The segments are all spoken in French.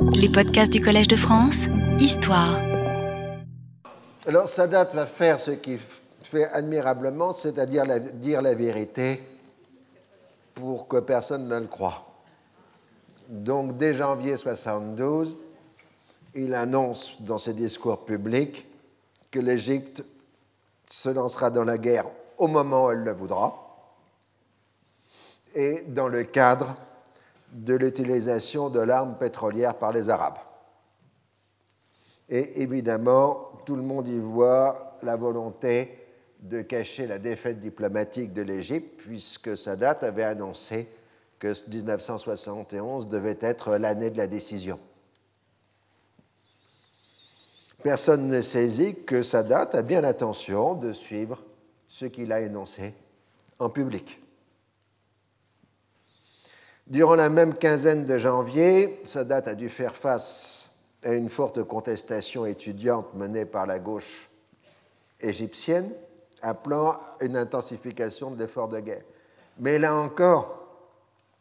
Les podcasts du Collège de France, Histoire. Alors Sadat va faire ce qu'il fait admirablement, c'est-à-dire dire la vérité pour que personne ne le croie. Donc dès janvier 72, il annonce dans ses discours publics que l'Égypte se lancera dans la guerre au moment où elle le voudra et dans le cadre de l'utilisation de l'arme pétrolière par les Arabes. Et évidemment, tout le monde y voit la volonté de cacher la défaite diplomatique de l'Égypte, puisque Sadat avait annoncé que 1971 devait être l'année de la décision. Personne ne saisit que Sadat a bien l'intention de suivre ce qu'il a énoncé en public. Durant la même quinzaine de janvier, Sadat a dû faire face à une forte contestation étudiante menée par la gauche égyptienne, appelant une intensification de l'effort de guerre. Mais là encore,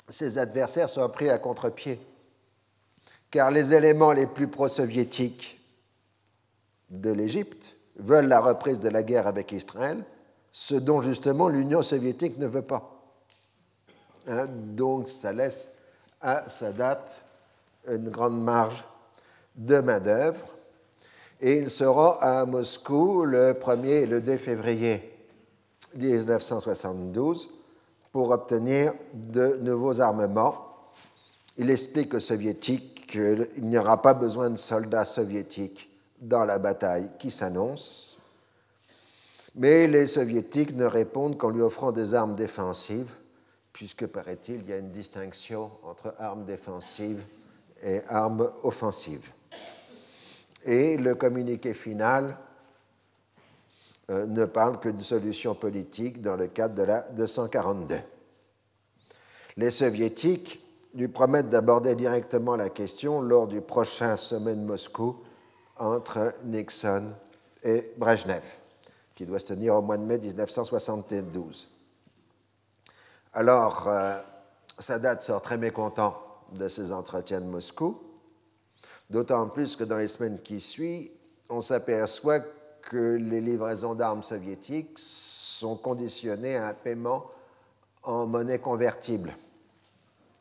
ses adversaires sont pris à contre-pied, car les éléments les plus pro-soviétiques de l'Égypte veulent la reprise de la guerre avec Israël, ce dont justement l'Union soviétique ne veut pas. Hein, donc ça laisse à Sadat une grande marge de main-d'œuvre. Et il sera à Moscou le 1er et le 2 février 1972 pour obtenir de nouveaux armements. Il explique aux soviétiques qu'il n'y aura pas besoin de soldats soviétiques dans la bataille qui s'annonce. Mais les soviétiques ne répondent qu'en lui offrant des armes défensives puisque, paraît-il, il y a une distinction entre armes défensives et armes offensives. Et le communiqué final euh, ne parle que de solution politique dans le cadre de la 242. Les soviétiques lui promettent d'aborder directement la question lors du prochain sommet de Moscou entre Nixon et Brezhnev, qui doit se tenir au mois de mai 1972. Alors, euh, Sadat sort très mécontent de ces entretiens de Moscou, d'autant plus que dans les semaines qui suivent, on s'aperçoit que les livraisons d'armes soviétiques sont conditionnées à un paiement en monnaie convertible,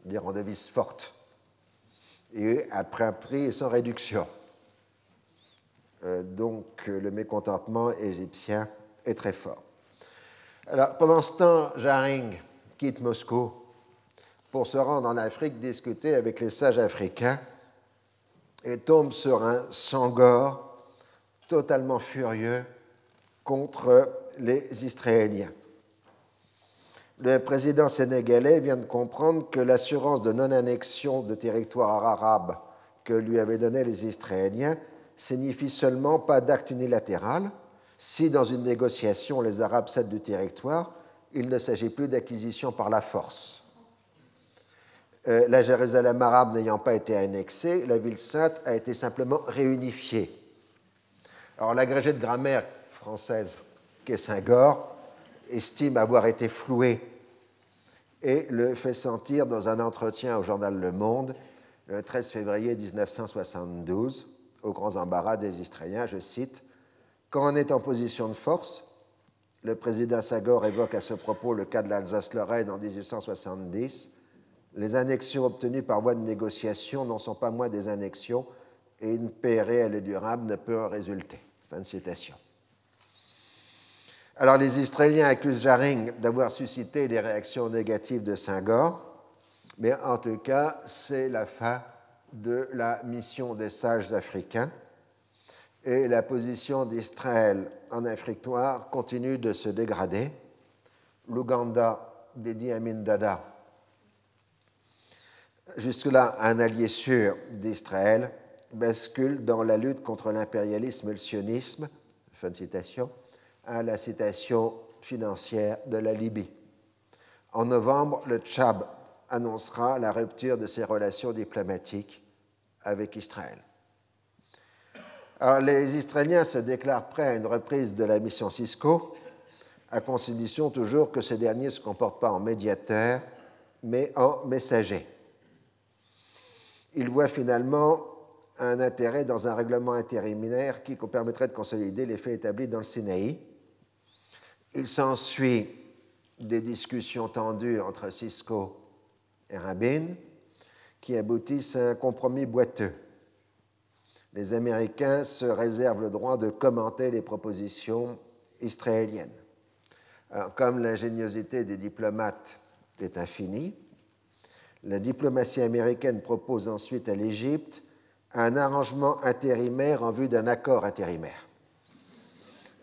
dire en devise forte, et après un prix sans réduction. Euh, donc le mécontentement égyptien est très fort. Alors, pendant ce temps, Jaring quitte Moscou pour se rendre en Afrique discuter avec les sages africains et tombe sur un Sangor totalement furieux contre les Israéliens. Le président sénégalais vient de comprendre que l'assurance de non-annexion de territoires arabes que lui avaient donné les Israéliens signifie seulement pas d'acte unilatéral si dans une négociation les Arabes cèdent du territoire il ne s'agit plus d'acquisition par la force. Euh, la Jérusalem arabe n'ayant pas été annexée, la ville sainte a été simplement réunifiée. Alors l'agrégé de grammaire française, Kessingor, estime avoir été floué et le fait sentir dans un entretien au journal Le Monde le 13 février 1972, au grand embarras des Israéliens, je cite, Quand on est en position de force, le président Sagor évoque à ce propos le cas de l'Alsace-Lorraine en 1870. Les annexions obtenues par voie de négociation n'en sont pas moins des annexions et une paix réelle et durable ne peut en résulter. Fin de citation. Alors les Israéliens accusent Jaring d'avoir suscité des réactions négatives de Senghor, mais en tout cas, c'est la fin de la mission des sages africains et la position d'Israël en Afrique noire continue de se dégrader. L'Ouganda d'Edi Amin Dada, jusque-là un allié sûr d'Israël, bascule dans la lutte contre l'impérialisme et le sionisme, fin de citation, à la citation financière de la Libye. En novembre, le Tchad annoncera la rupture de ses relations diplomatiques avec Israël les Israéliens se déclarent prêts à une reprise de la mission Cisco, à condition toujours que ces derniers ne se comportent pas en médiateur, mais en messager. il voit finalement un intérêt dans un règlement intérimaire qui permettrait de consolider les faits établis dans le Sinaï. Il s'ensuit des discussions tendues entre Cisco et Rabin qui aboutissent à un compromis boiteux. Les Américains se réservent le droit de commenter les propositions israéliennes. Comme l'ingéniosité des diplomates est infinie, la diplomatie américaine propose ensuite à l'Égypte un arrangement intérimaire en vue d'un accord intérimaire.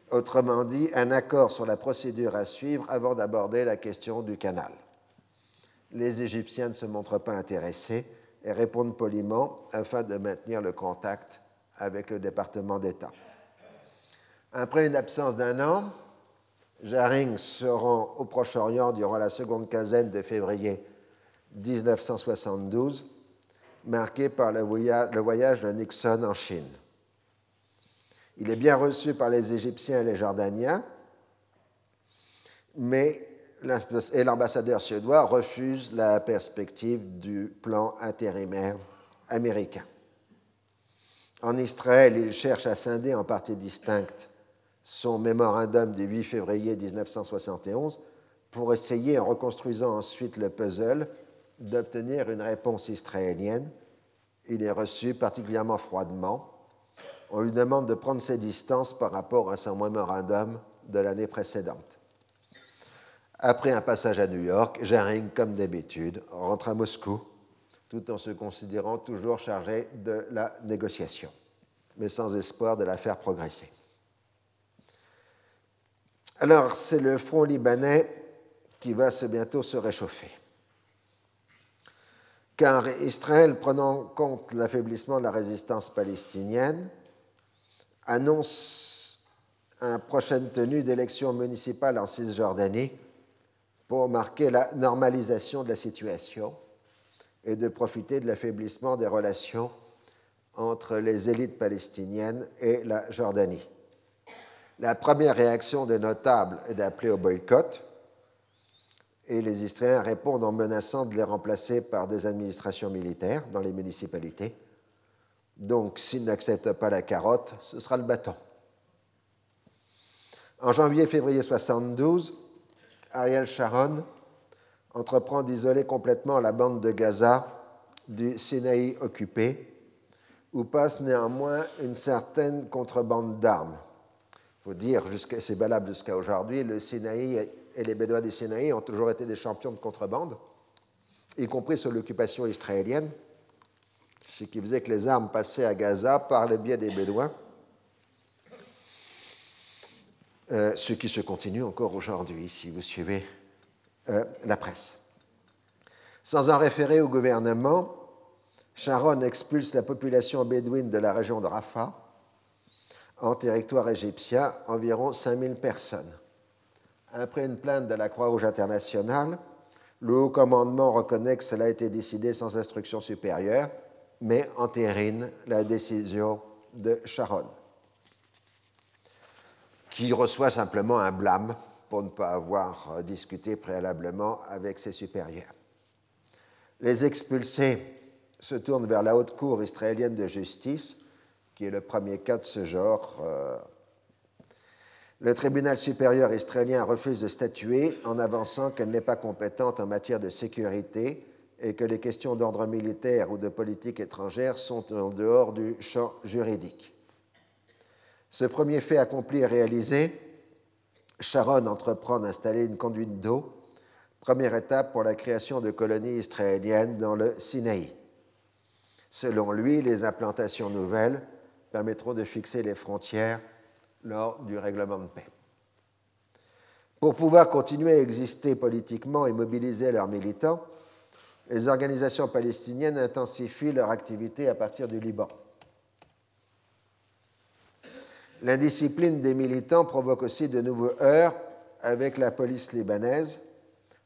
Autrement dit, un accord sur la procédure à suivre avant d'aborder la question du canal. Les Égyptiens ne se montrent pas intéressés et répondent poliment afin de maintenir le contact avec le département d'État. Après une absence d'un an, Jaring se rend au Proche-Orient durant la seconde quinzaine de février 1972, marqué par le voyage de Nixon en Chine. Il est bien reçu par les Égyptiens et les Jordaniens, mais l'ambassadeur suédois refuse la perspective du plan intérimaire américain. En Israël, il cherche à scinder en parties distinctes son mémorandum du 8 février 1971 pour essayer, en reconstruisant ensuite le puzzle, d'obtenir une réponse israélienne. Il est reçu particulièrement froidement. On lui demande de prendre ses distances par rapport à son mémorandum de l'année précédente. Après un passage à New York, Jaring, comme d'habitude, rentre à Moscou, tout en se considérant toujours chargé de la négociation, mais sans espoir de la faire progresser. Alors, c'est le front libanais qui va bientôt se réchauffer. Car Israël, prenant compte l'affaiblissement de la résistance palestinienne, annonce une prochaine tenue d'élections municipales en Cisjordanie pour marquer la normalisation de la situation et de profiter de l'affaiblissement des relations entre les élites palestiniennes et la Jordanie. La première réaction des notables est d'appeler au boycott, et les Israéliens répondent en menaçant de les remplacer par des administrations militaires dans les municipalités. Donc, s'ils n'acceptent pas la carotte, ce sera le bâton. En janvier-février 72, Ariel Sharon entreprend d'isoler complètement la bande de Gaza du Sinaï occupé, où passe néanmoins une certaine contrebande d'armes. Il faut dire, c'est valable jusqu'à aujourd'hui, le Sinaï et les Bédouins du Sinaï ont toujours été des champions de contrebande, y compris sous l'occupation israélienne, ce qui faisait que les armes passaient à Gaza par le biais des Bédouins, euh, ce qui se continue encore aujourd'hui, si vous suivez euh, la presse. Sans en référer au gouvernement, Sharon expulse la population bédouine de la région de Rafah. En territoire égyptien, environ 5000 personnes. Après une plainte de la Croix-Rouge internationale, le haut commandement reconnaît que cela a été décidé sans instruction supérieure, mais entérine la décision de Sharon, qui reçoit simplement un blâme pour ne pas avoir discuté préalablement avec ses supérieurs. Les expulsés se tournent vers la haute cour israélienne de justice, qui est le premier cas de ce genre euh, le tribunal supérieur israélien refuse de statuer en avançant qu'elle n'est pas compétente en matière de sécurité et que les questions d'ordre militaire ou de politique étrangère sont en dehors du champ juridique. Ce premier fait accompli et réalisé, Sharon entreprend d'installer une conduite d'eau, première étape pour la création de colonies israéliennes dans le Sinaï. Selon lui, les implantations nouvelles permettront de fixer les frontières lors du règlement de paix. Pour pouvoir continuer à exister politiquement et mobiliser leurs militants, les organisations palestiniennes intensifient leur activité à partir du Liban. L'indiscipline des militants provoque aussi de nouveaux heurts avec la police libanaise,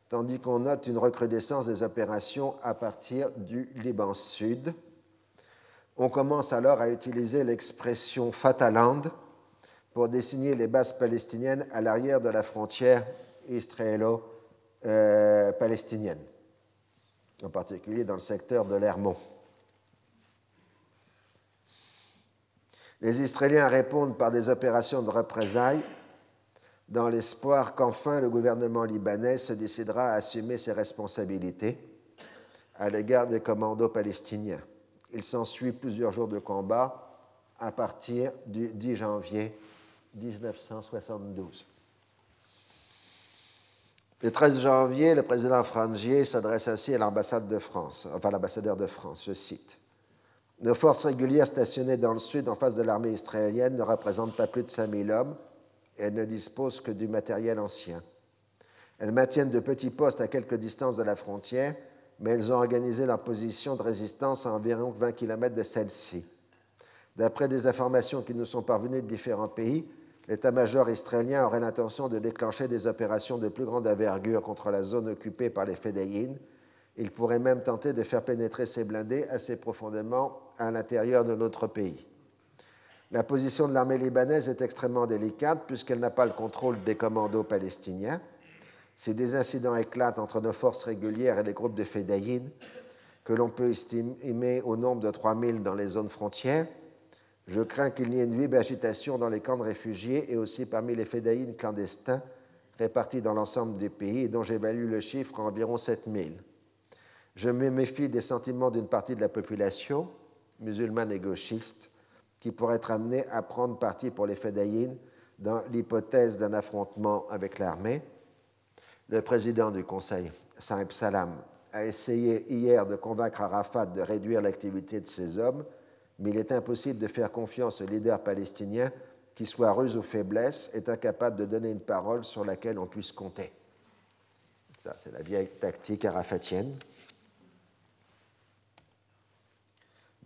tandis qu'on note une recrudescence des opérations à partir du Liban Sud. On commence alors à utiliser l'expression Fataland pour désigner les bases palestiniennes à l'arrière de la frontière israélo-palestinienne, en particulier dans le secteur de l'Hermont. Les Israéliens répondent par des opérations de représailles dans l'espoir qu'enfin le gouvernement libanais se décidera à assumer ses responsabilités à l'égard des commandos palestiniens. Il s'ensuit plusieurs jours de combat à partir du 10 janvier 1972. Le 13 janvier, le président Frangier s'adresse ainsi à l'ambassade de France, enfin l'ambassadeur de France, je cite. Nos forces régulières stationnées dans le sud en face de l'armée israélienne ne représentent pas plus de 5000 hommes et elles ne disposent que du matériel ancien. Elles maintiennent de petits postes à quelques distances de la frontière, mais elles ont organisé leur position de résistance à environ 20 km de celle-ci. D'après des informations qui nous sont parvenues de différents pays, l'état-major israélien aurait l'intention de déclencher des opérations de plus grande envergure contre la zone occupée par les Fédéines. Il pourrait même tenter de faire pénétrer ses blindés assez profondément à l'intérieur de notre pays. La position de l'armée libanaise est extrêmement délicate puisqu'elle n'a pas le contrôle des commandos palestiniens. Si des incidents éclatent entre nos forces régulières et les groupes de Fédéines, que l'on peut estimer au nombre de 3000 dans les zones frontières, je crains qu'il n'y ait une vive agitation dans les camps de réfugiés et aussi parmi les fédaïnes clandestins répartis dans l'ensemble du pays dont j'évalue le chiffre à environ 7000. Je me méfie des sentiments d'une partie de la population, musulmane et gauchiste, qui pourrait être amenée à prendre parti pour les fédaïnes dans l'hypothèse d'un affrontement avec l'armée. Le président du Conseil, Saïb Salam, a essayé hier de convaincre Arafat de réduire l'activité de ses hommes mais il est impossible de faire confiance au leader palestinien qui, soit ruse ou faiblesse, est incapable de donner une parole sur laquelle on puisse compter. Ça, c'est la vieille tactique arafatienne.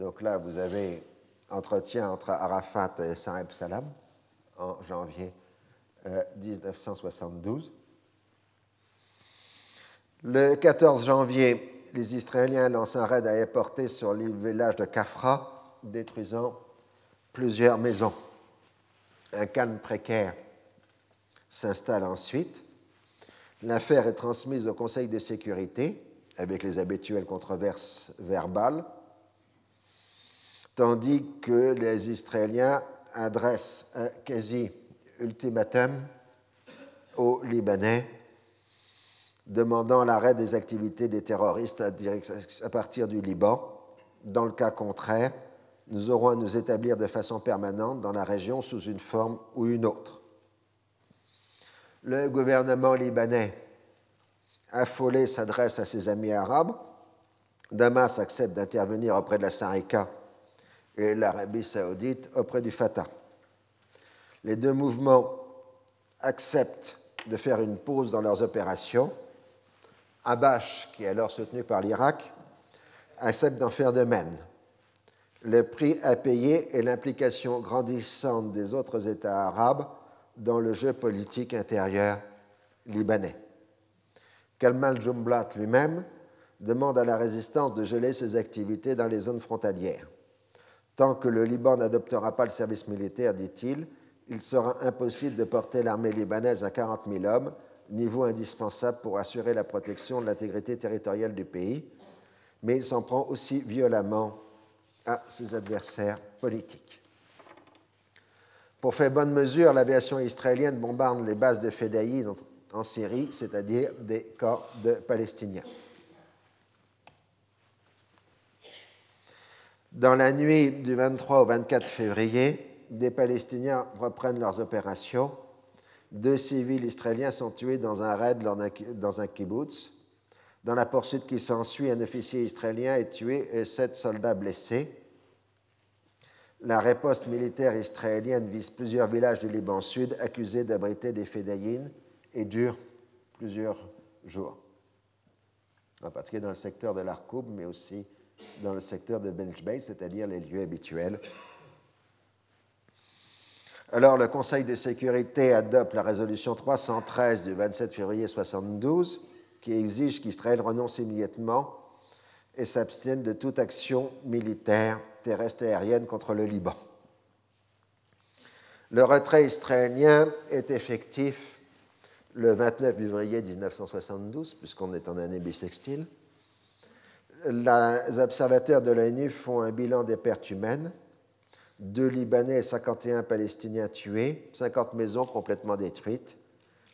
Donc là, vous avez entretien entre Arafat et Saïb Salam en janvier 1972. Euh, Le 14 janvier, les Israéliens lancent un raid à porté sur le village de Kafra, détruisant plusieurs maisons. Un calme précaire s'installe ensuite. L'affaire est transmise au Conseil de sécurité avec les habituelles controverses verbales, tandis que les Israéliens adressent un quasi-ultimatum aux Libanais demandant l'arrêt des activités des terroristes à partir du Liban. Dans le cas contraire, nous aurons à nous établir de façon permanente dans la région sous une forme ou une autre. Le gouvernement libanais, affolé, s'adresse à ses amis arabes. Damas accepte d'intervenir auprès de la Sarika et l'Arabie saoudite auprès du Fatah. Les deux mouvements acceptent de faire une pause dans leurs opérations. Abash, qui est alors soutenu par l'Irak, accepte d'en faire de même. Le prix à payer est l'implication grandissante des autres États arabes dans le jeu politique intérieur libanais. Kalmal Jumblat lui-même demande à la résistance de geler ses activités dans les zones frontalières. Tant que le Liban n'adoptera pas le service militaire, dit-il, il sera impossible de porter l'armée libanaise à 40 000 hommes, niveau indispensable pour assurer la protection de l'intégrité territoriale du pays, mais il s'en prend aussi violemment à ses adversaires politiques. Pour faire bonne mesure, l'aviation israélienne bombarde les bases de Fedaï en Syrie, c'est-à-dire des corps de Palestiniens. Dans la nuit du 23 au 24 février, des Palestiniens reprennent leurs opérations. Deux civils israéliens sont tués dans un raid dans un kibbutz. Dans la poursuite qui s'ensuit, un officier israélien est tué et sept soldats blessés. La riposte militaire israélienne vise plusieurs villages du Liban Sud accusés d'abriter des fédayines et dure plusieurs jours. En particulier dans le secteur de l'Arkoub, mais aussi dans le secteur de Benjbeit, c'est-à-dire les lieux habituels. Alors, le Conseil de sécurité adopte la résolution 313 du 27 février 1972 qui exige qu'Israël renonce immédiatement et s'abstienne de toute action militaire terrestre et aérienne contre le Liban. Le retrait israélien est effectif le 29 février 1972, puisqu'on est en année bissextile. Les observateurs de l'ONU font un bilan des pertes humaines. deux Libanais et 51 Palestiniens tués, 50 maisons complètement détruites.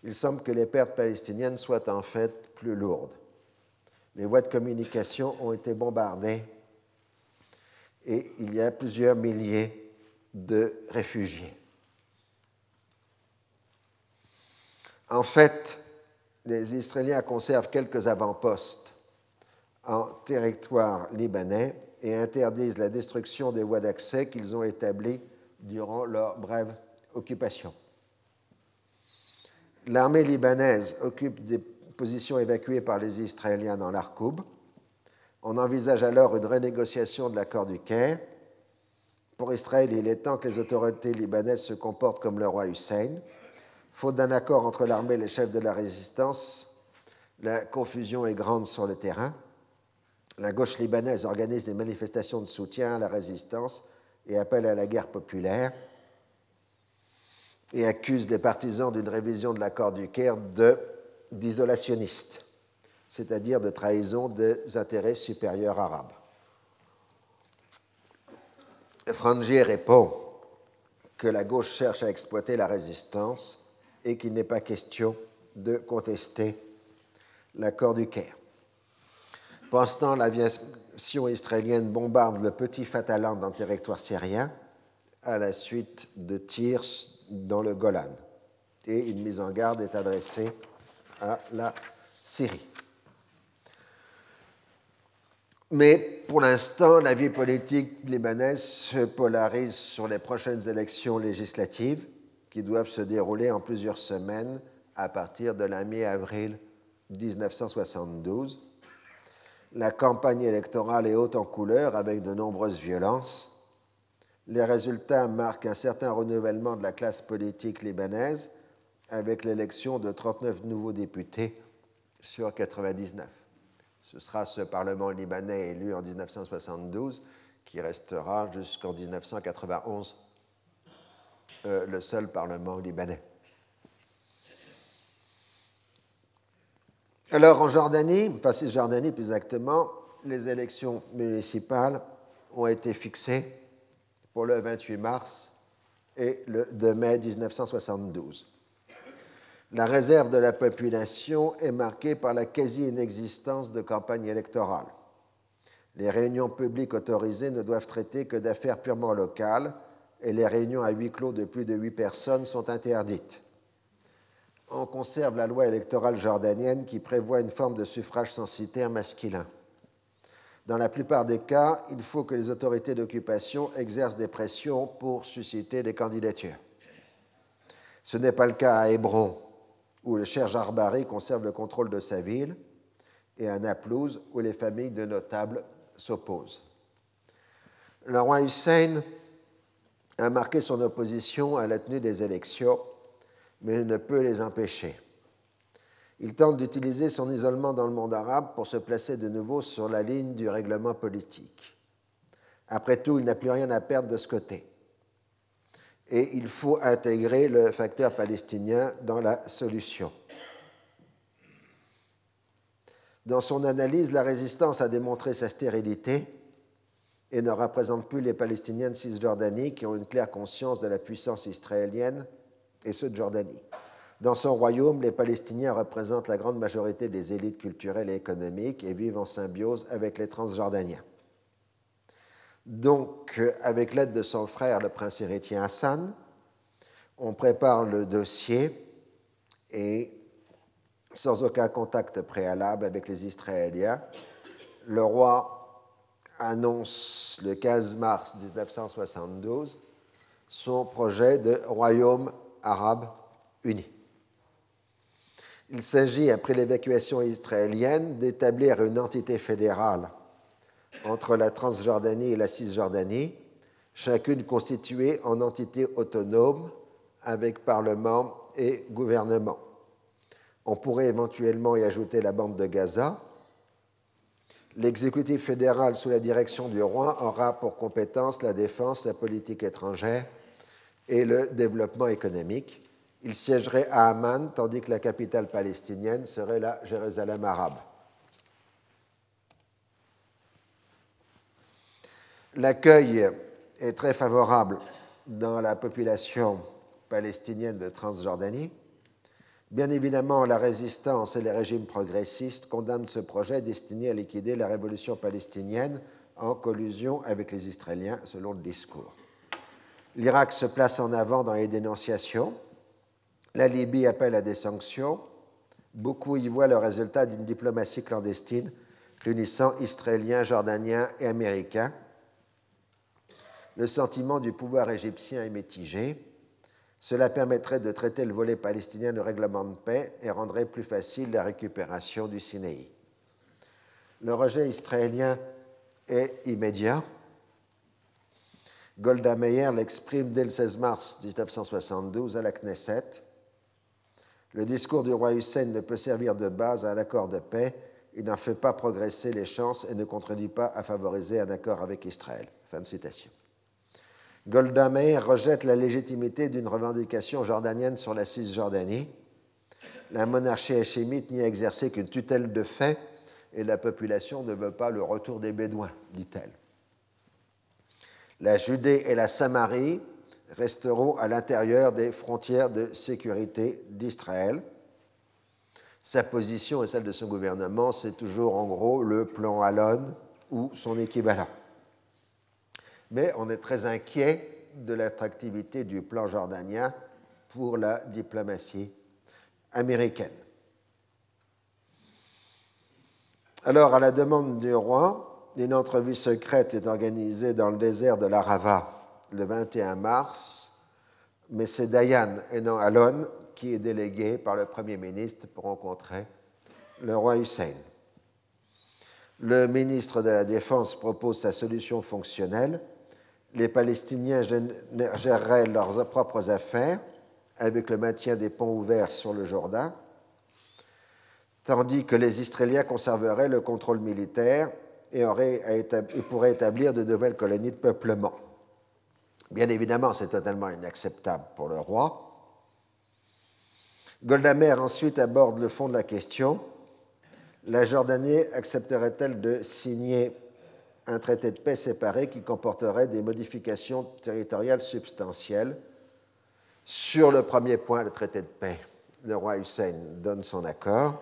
Il semble que les pertes palestiniennes soient en fait plus lourdes. Les voies de communication ont été bombardées et il y a plusieurs milliers de réfugiés. En fait, les Israéliens conservent quelques avant-postes en territoire libanais et interdisent la destruction des voies d'accès qu'ils ont établies durant leur brève occupation. L'armée libanaise occupe des positions évacuées par les Israéliens dans l'Arkoub. On envisage alors une renégociation de l'accord du Caire. Pour Israël, il est temps que les autorités libanaises se comportent comme le roi Hussein. Faute d'un accord entre l'armée et les chefs de la résistance, la confusion est grande sur le terrain la gauche libanaise organise des manifestations de soutien à la résistance et appelle à la guerre populaire et accuse les partisans d'une révision de l'accord du Caire d'isolationnistes, c'est-à-dire de trahison des intérêts supérieurs arabes. Frangier répond que la gauche cherche à exploiter la résistance et qu'il n'est pas question de contester l'accord du Caire. Pendant ce temps, l'aviation israélienne bombarde le petit Fataland dans le territoire syrien à la suite de tirs dans le Golan. Et une mise en garde est adressée à la Syrie. Mais pour l'instant, la vie politique libanaise se polarise sur les prochaines élections législatives qui doivent se dérouler en plusieurs semaines à partir de la mi-avril 1972 la campagne électorale est haute en couleur avec de nombreuses violences. Les résultats marquent un certain renouvellement de la classe politique libanaise avec l'élection de 39 nouveaux députés sur 99. Ce sera ce Parlement libanais élu en 1972 qui restera jusqu'en 1991 euh, le seul Parlement libanais. Alors en Jordanie, enfin Cisjordanie plus exactement, les élections municipales ont été fixées pour le 28 mars et le 2 mai 1972. La réserve de la population est marquée par la quasi-inexistence de campagne électorale. Les réunions publiques autorisées ne doivent traiter que d'affaires purement locales et les réunions à huis clos de plus de huit personnes sont interdites on conserve la loi électorale jordanienne qui prévoit une forme de suffrage censitaire masculin. Dans la plupart des cas, il faut que les autorités d'occupation exercent des pressions pour susciter des candidatures. Ce n'est pas le cas à Hébron, où le cher Jarbari conserve le contrôle de sa ville, et à Naplouse, où les familles de notables s'opposent. Le roi Hussein a marqué son opposition à la tenue des élections mais ne peut les empêcher. Il tente d'utiliser son isolement dans le monde arabe pour se placer de nouveau sur la ligne du règlement politique. Après tout, il n'a plus rien à perdre de ce côté. Et il faut intégrer le facteur palestinien dans la solution. Dans son analyse, la résistance a démontré sa stérilité et ne représente plus les Palestiniens de Cisjordanie qui ont une claire conscience de la puissance israélienne et ceux de Jordanie. Dans son royaume, les Palestiniens représentent la grande majorité des élites culturelles et économiques et vivent en symbiose avec les Transjordaniens. Donc, avec l'aide de son frère, le prince héritier Hassan, on prépare le dossier et, sans aucun contact préalable avec les Israéliens, le roi annonce le 15 mars 1972 son projet de royaume arabes unis. Il s'agit, après l'évacuation israélienne, d'établir une entité fédérale entre la Transjordanie et la Cisjordanie, chacune constituée en entité autonome avec parlement et gouvernement. On pourrait éventuellement y ajouter la bande de Gaza. L'exécutif fédéral sous la direction du roi aura pour compétence la défense, la politique étrangère et le développement économique. Il siégerait à Amman, tandis que la capitale palestinienne serait la Jérusalem arabe. L'accueil est très favorable dans la population palestinienne de Transjordanie. Bien évidemment, la résistance et les régimes progressistes condamnent ce projet destiné à liquider la révolution palestinienne en collusion avec les Israéliens, selon le discours. L'Irak se place en avant dans les dénonciations. La Libye appelle à des sanctions. Beaucoup y voient le résultat d'une diplomatie clandestine réunissant Israéliens, Jordaniens et Américains. Le sentiment du pouvoir égyptien est mitigé. Cela permettrait de traiter le volet palestinien de règlement de paix et rendrait plus facile la récupération du Sinaï. Le rejet israélien est immédiat. Golda Meir l'exprime dès le 16 mars 1972 à la Knesset. Le discours du roi Hussein ne peut servir de base à un accord de paix. Il n'en fait pas progresser les chances et ne contribue pas à favoriser un accord avec Israël. Fin de citation. Golda Meir rejette la légitimité d'une revendication jordanienne sur la Cisjordanie. La monarchie hachémite n'y a exercé qu'une tutelle de fait et la population ne veut pas le retour des Bédouins, dit-elle. La Judée et la Samarie resteront à l'intérieur des frontières de sécurité d'Israël. Sa position et celle de son gouvernement, c'est toujours en gros le plan Alon ou son équivalent mais on est très inquiet de l'attractivité du plan jordanien pour la diplomatie américaine. Alors, à la demande du roi, une entrevue secrète est organisée dans le désert de l'Arava le 21 mars, mais c'est Dayan et non Alon qui est délégué par le Premier ministre pour rencontrer le roi Hussein. Le ministre de la Défense propose sa solution fonctionnelle les Palestiniens géreraient leurs propres affaires avec le maintien des ponts ouverts sur le Jourdain, tandis que les Israéliens conserveraient le contrôle militaire et, pourraient établir de nouvelles colonies de peuplement. Bien évidemment, c'est totalement inacceptable pour le roi. Goldamer ensuite aborde le fond de la question. La Jordanie accepterait-elle de signer un traité de paix séparé qui comporterait des modifications territoriales substantielles? Sur le premier point, le traité de paix, le roi Hussein donne son accord,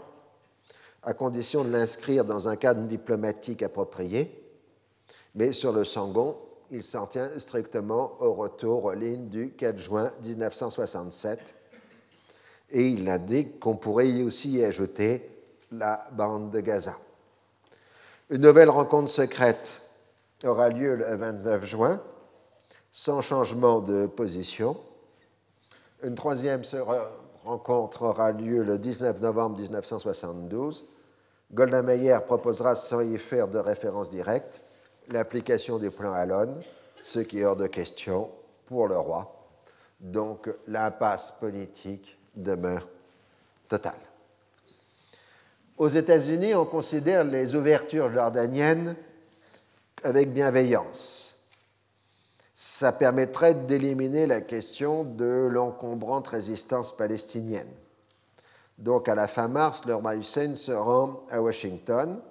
à condition de l'inscrire dans un cadre diplomatique approprié, mais sur le second, il s'en tient strictement au retour aux lignes du 4 juin 1967, et il indique qu'on pourrait aussi y ajouter la bande de Gaza. Une nouvelle rencontre secrète aura lieu le 29 juin, sans changement de position. Une troisième rencontre aura lieu le 19 novembre 1972. Golda Meir proposera, sans y faire de référence directe, l'application du plan Alon, ce qui est hors de question pour le roi. Donc l'impasse politique demeure totale. Aux États-Unis, on considère les ouvertures jordaniennes avec bienveillance. Ça permettrait d'éliminer la question de l'encombrante résistance palestinienne. Donc à la fin mars, le roi Hussein se rend à Washington.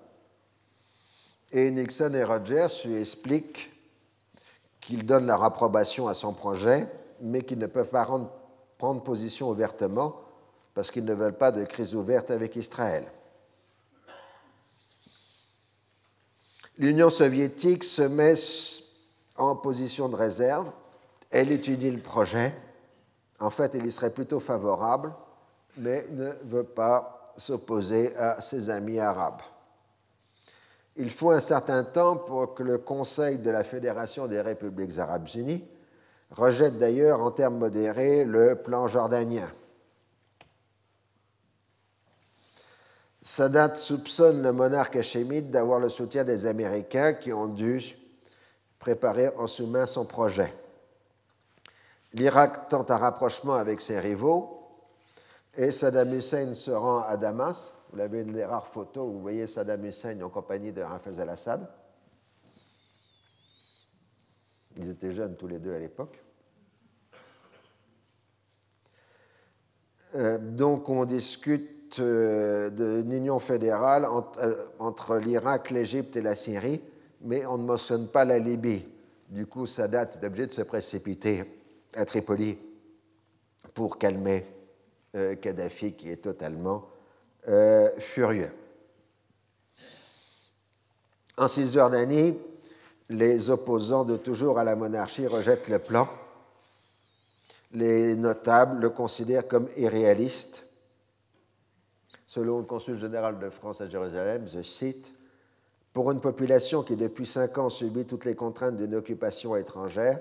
Et Nixon et Rogers lui expliquent qu'ils donnent leur approbation à son projet, mais qu'ils ne peuvent pas prendre position ouvertement parce qu'ils ne veulent pas de crise ouverte avec Israël. L'Union soviétique se met en position de réserve, elle étudie le projet, en fait elle y serait plutôt favorable, mais ne veut pas s'opposer à ses amis arabes. Il faut un certain temps pour que le Conseil de la Fédération des républiques arabes unies rejette d'ailleurs en termes modérés le plan jordanien. Sadat soupçonne le monarque hachémite d'avoir le soutien des Américains qui ont dû préparer en sous-main son projet. L'Irak tente un rapprochement avec ses rivaux et Saddam Hussein se rend à Damas. Vous avez une des rares photos où vous voyez Saddam Hussein en compagnie de Hafez al-Assad. Ils étaient jeunes tous les deux à l'époque. Euh, donc on discute euh, d'une union fédérale euh, entre l'Irak, l'Égypte et la Syrie, mais on ne mentionne pas la Libye. Du coup, Sadat est obligé de se précipiter à Tripoli pour calmer Kadhafi qui est totalement euh, furieux. En Cisjordanie, les opposants de toujours à la monarchie rejettent le plan. Les notables le considèrent comme irréaliste. Selon le consul général de France à Jérusalem, je cite, Pour une population qui depuis cinq ans subit toutes les contraintes d'une occupation étrangère,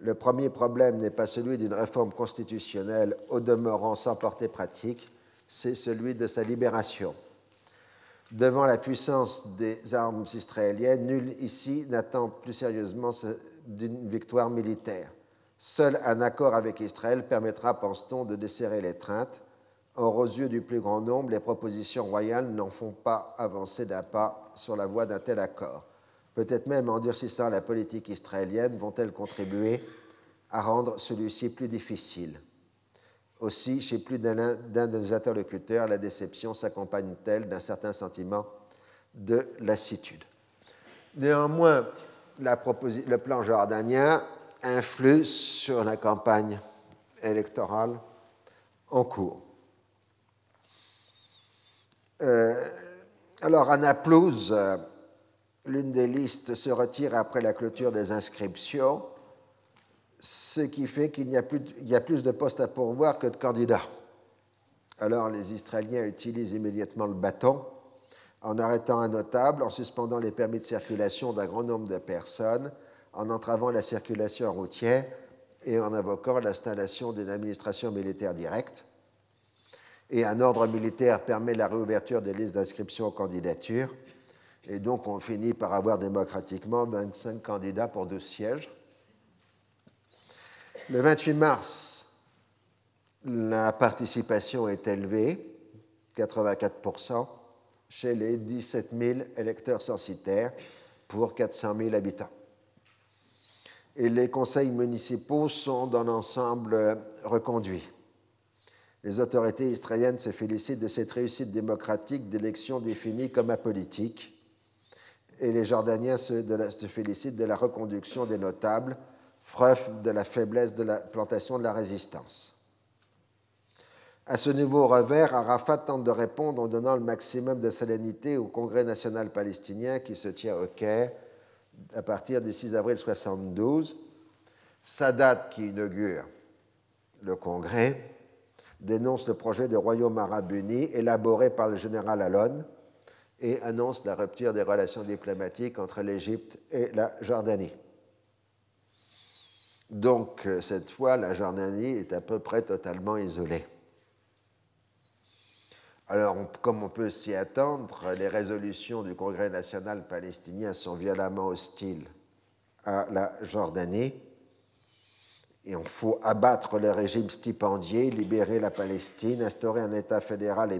le premier problème n'est pas celui d'une réforme constitutionnelle au demeurant sans portée pratique, c'est celui de sa libération. Devant la puissance des armes israéliennes, nul ici n'attend plus sérieusement d'une victoire militaire. Seul un accord avec Israël permettra, pense-t-on, de desserrer l'étreinte. Or, aux yeux du plus grand nombre, les propositions royales n'en font pas avancer d'un pas sur la voie d'un tel accord. Peut-être même en durcissant la politique israélienne, vont-elles contribuer à rendre celui-ci plus difficile? Aussi, chez plus d'un de nos interlocuteurs, la déception s'accompagne-t-elle d'un certain sentiment de lassitude? Néanmoins, le plan jordanien influe sur la campagne électorale en cours. Euh, alors, Anna Plouz, l'une des listes, se retire après la clôture des inscriptions ce qui fait qu'il y, a plus de postes à pourvoir que de candidats. Alors les Israéliens utilisent immédiatement le bâton en arrêtant un notable, en suspendant les permis de circulation d'un grand nombre de personnes, en entravant la circulation routière et en invoquant l'installation d'une administration militaire directe. Et un ordre militaire permet la réouverture des listes d'inscription aux candidatures. Et donc on finit par avoir démocratiquement 25 candidats pour 12 sièges. Le 28 mars, la participation est élevée, 84%, chez les 17 000 électeurs censitaires pour 400 000 habitants. Et les conseils municipaux sont dans l'ensemble reconduits. Les autorités israéliennes se félicitent de cette réussite démocratique d'élections définies comme apolitiques. Et les Jordaniens se, félicitent de la reconduction des notables preuve de la faiblesse de la plantation de la résistance. À ce nouveau revers, Arafat tente de répondre en donnant le maximum de solennité au Congrès national palestinien qui se tient au Caire à partir du 6 avril 1972. Sadat, qui inaugure le Congrès, dénonce le projet de royaume arabe uni élaboré par le général Alon et annonce la rupture des relations diplomatiques entre l'Égypte et la Jordanie. Donc, euh, cette fois, la Jordanie est à peu près totalement isolée. Alors, comme on peut s'y attendre, les résolutions du Congrès national palestinien sont violemment hostiles à la Jordanie. Et il faut abattre le régime stipendier, libérer la Palestine, instaurer un État fédéral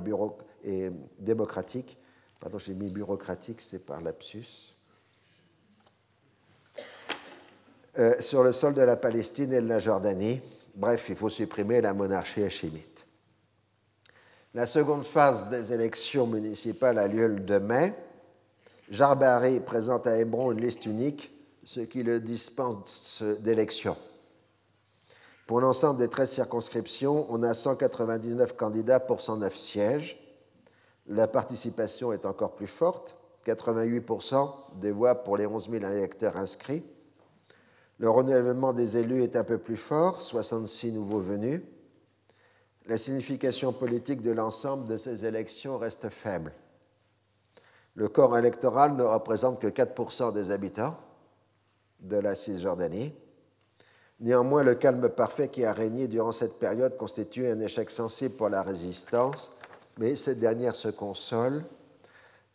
et démocratique. Pardon, j'ai mis bureaucratique, c'est par lapsus Euh, sur le sol de la Palestine et de la Jordanie. Bref, il faut supprimer la monarchie hachémite. La seconde phase des élections municipales a lieu le 2 mai. Jarbari présente à Hébron une liste unique, ce qui le dispense d'élections. Pour l'ensemble des 13 circonscriptions, on a 199 candidats pour 109 sièges. La participation est encore plus forte, 88% des voix pour les 11 000 électeurs inscrits. Le renouvellement des élus est un peu plus fort, 66 nouveaux venus. La signification politique de l'ensemble de ces élections reste faible. Le corps électoral ne représente que 4% des habitants de la Cisjordanie. Néanmoins, le calme parfait qui a régné durant cette période constitue un échec sensible pour la résistance, mais cette dernière se console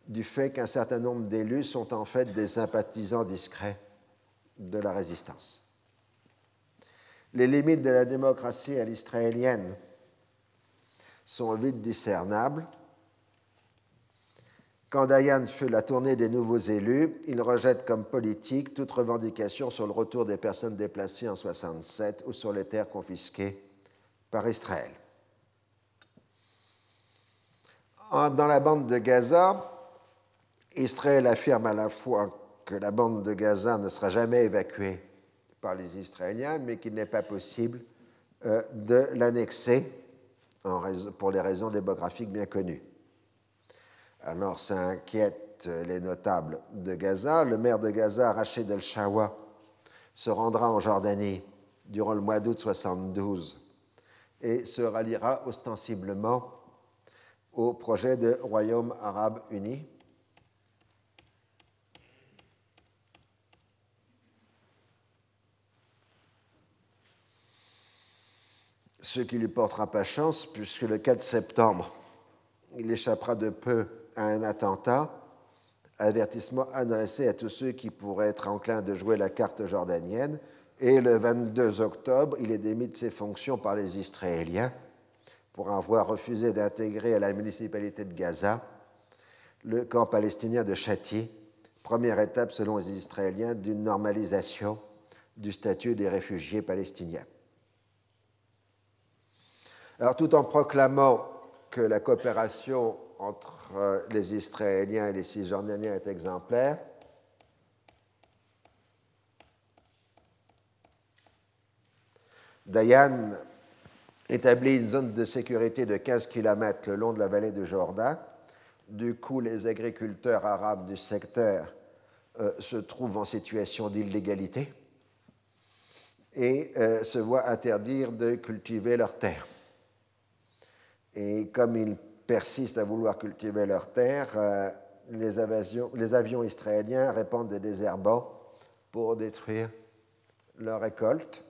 du fait qu'un certain nombre d'élus sont en fait des sympathisants discrets de la résistance. Les limites de la démocratie à l'israélienne sont vite discernables. Quand Dayan fait la tournée des nouveaux élus, il rejette comme politique toute revendication sur le retour des personnes déplacées en 67 ou sur les terres confisquées par Israël. Dans la bande de Gaza, Israël affirme à la fois que la bande de Gaza ne sera jamais évacuée par les Israéliens, mais qu'il n'est pas possible euh, de l'annexer pour les raisons démographiques bien connues. Alors ça inquiète les notables de Gaza. Le maire de Gaza, Rachid El-Shawa, se rendra en Jordanie durant le mois d'août 72 et se ralliera ostensiblement au projet de Royaume arabe uni. Ce qui lui portera pas chance, puisque le 4 septembre, il échappera de peu à un attentat, avertissement adressé à tous ceux qui pourraient être enclins de jouer la carte jordanienne. Et le 22 octobre, il est démis de ses fonctions par les Israéliens pour avoir refusé d'intégrer à la municipalité de Gaza le camp palestinien de Châtier, première étape selon les Israéliens d'une normalisation du statut des réfugiés palestiniens. Alors tout en proclamant que la coopération entre euh, les Israéliens et les Cisjordaniens est exemplaire, Dayan établit une zone de sécurité de 15 km le long de la vallée du Jourdain. Du coup, les agriculteurs arabes du secteur euh, se trouvent en situation d'illégalité et euh, se voient interdire de cultiver leurs terres. Et comme ils persistent à vouloir cultiver leurs terres, euh, les, avions israéliens répandent des désherbants pour détruire leurs récoltes.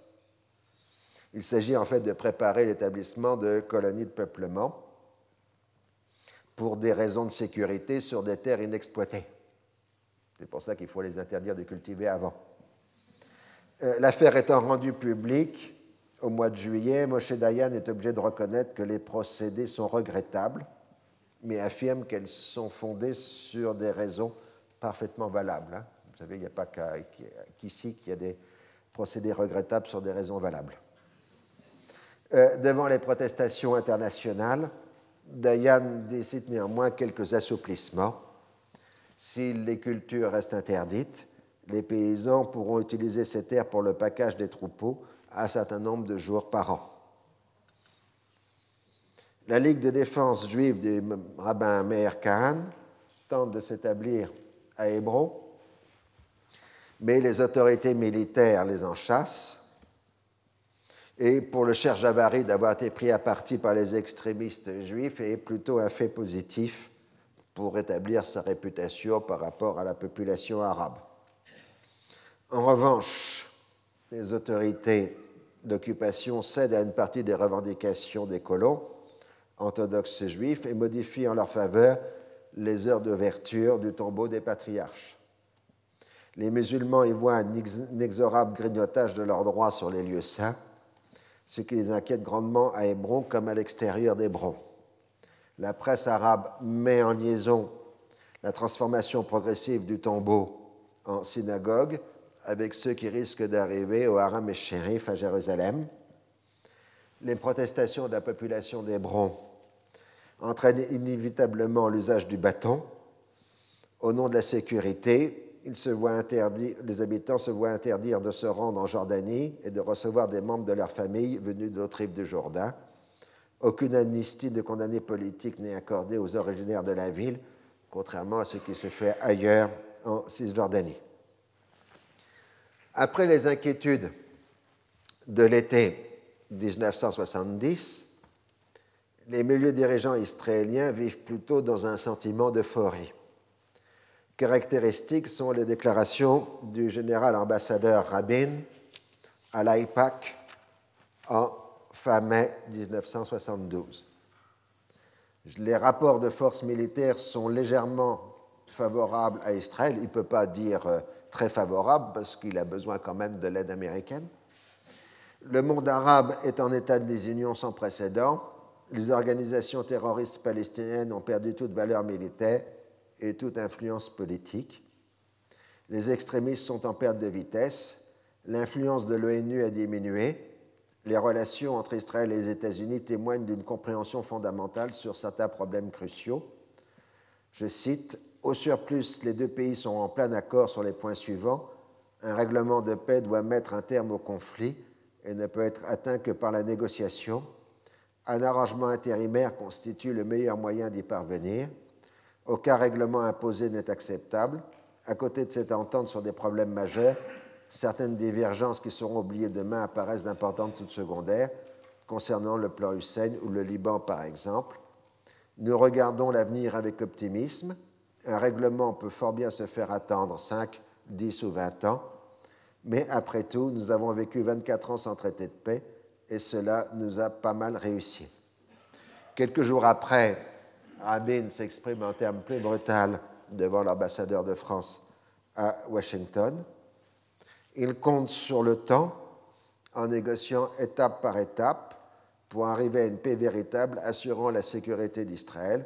Il s'agit en fait de préparer l'établissement de colonies de peuplement pour des raisons de sécurité sur des terres inexploitées. C'est pour ça qu'il faut les interdire de cultiver avant. Euh, l'affaire étant rendue publique au mois de juillet, Moshe Dayan est obligé de reconnaître que les procédés sont regrettables, mais affirme qu'elles sont fondées sur des raisons parfaitement valables. Hein. Vous savez, il n'y a pas qu'ici qu'il y a des procédés regrettables sur des raisons valables. Euh, devant les protestations internationales, Dayan décide néanmoins quelques assouplissements. Si les cultures restent interdites, les paysans pourront utiliser ces terres pour le package des troupeaux un certain nombre de jours par an. La Ligue de défense juive du rabbin Meir Kahan tente de s'établir à Hébron, mais les autorités militaires les enchassent et pour le cher Javari d'avoir été pris à partie par les extrémistes juifs est plutôt un fait positif pour rétablir sa réputation par rapport à la population arabe. En revanche, les autorités d'occupation cèdent à une partie des revendications des colons orthodoxes juifs et modifient en leur faveur les heures d'ouverture du tombeau des patriarches. Les musulmans y voient un inexorable grignotage de leurs droits sur les lieux saints ce qui les inquiète grandement à Hébron comme à l'extérieur d'Hébron. La presse arabe met en liaison la transformation progressive du tombeau en synagogue avec ceux qui risquent d'arriver au Haram et Shérif à Jérusalem. Les protestations de la population d'Hébron entraînent inévitablement l'usage du bâton. Au nom de la sécurité, les habitants se voient interdire de se rendre en Jordanie et de recevoir des membres de leur famille venus de l'autre rive du Jourdain. Aucune amnistie de condamnés politiques n'est accordée aux originaires de la ville, contrairement à ce qui se fait ailleurs en Cisjordanie. Après les inquiétudes de l'été 1970, les milieux dirigeants israéliens vivent plutôt dans un sentiment d'euphorie caractéristiques sont les déclarations du général ambassadeur Rabin à l'AIPAC en fin mai 1972. Les rapports de forces militaires sont légèrement favorables à Israël. Il ne peut pas dire euh, très favorable parce qu'il a besoin quand même de l'aide américaine. Le monde arabe est en état de désunion sans précédent. Les organisations terroristes palestiniennes ont perdu toute valeur militaire et toute influence politique. Les extrémistes sont en perte de vitesse, l'influence de l'ONU a diminué, les relations entre Israël et les États-Unis témoignent d'une compréhension fondamentale sur certains problèmes cruciaux. Je cite, Au surplus, les deux pays sont en plein accord sur les points suivants. Un règlement de paix doit mettre un terme au conflit et ne peut être atteint que par la négociation. Un arrangement intérimaire constitue le meilleur moyen d'y parvenir. Aucun règlement imposé n'est acceptable. À côté de cette entente sur des problèmes majeurs, certaines divergences qui seront oubliées demain apparaissent d'importantes toutes secondaires, concernant le plan Hussein ou le Liban par exemple. Nous regardons l'avenir avec optimisme. Un règlement peut fort bien se faire attendre 5, 10 ou 20 ans, mais après tout, nous avons vécu 24 ans sans traité de paix et cela nous a pas mal réussi. Quelques jours après, Rabin s'exprime en termes plus brutals devant l'ambassadeur de France à Washington. Il compte sur le temps en négociant étape par étape pour arriver à une paix véritable assurant la sécurité d'Israël.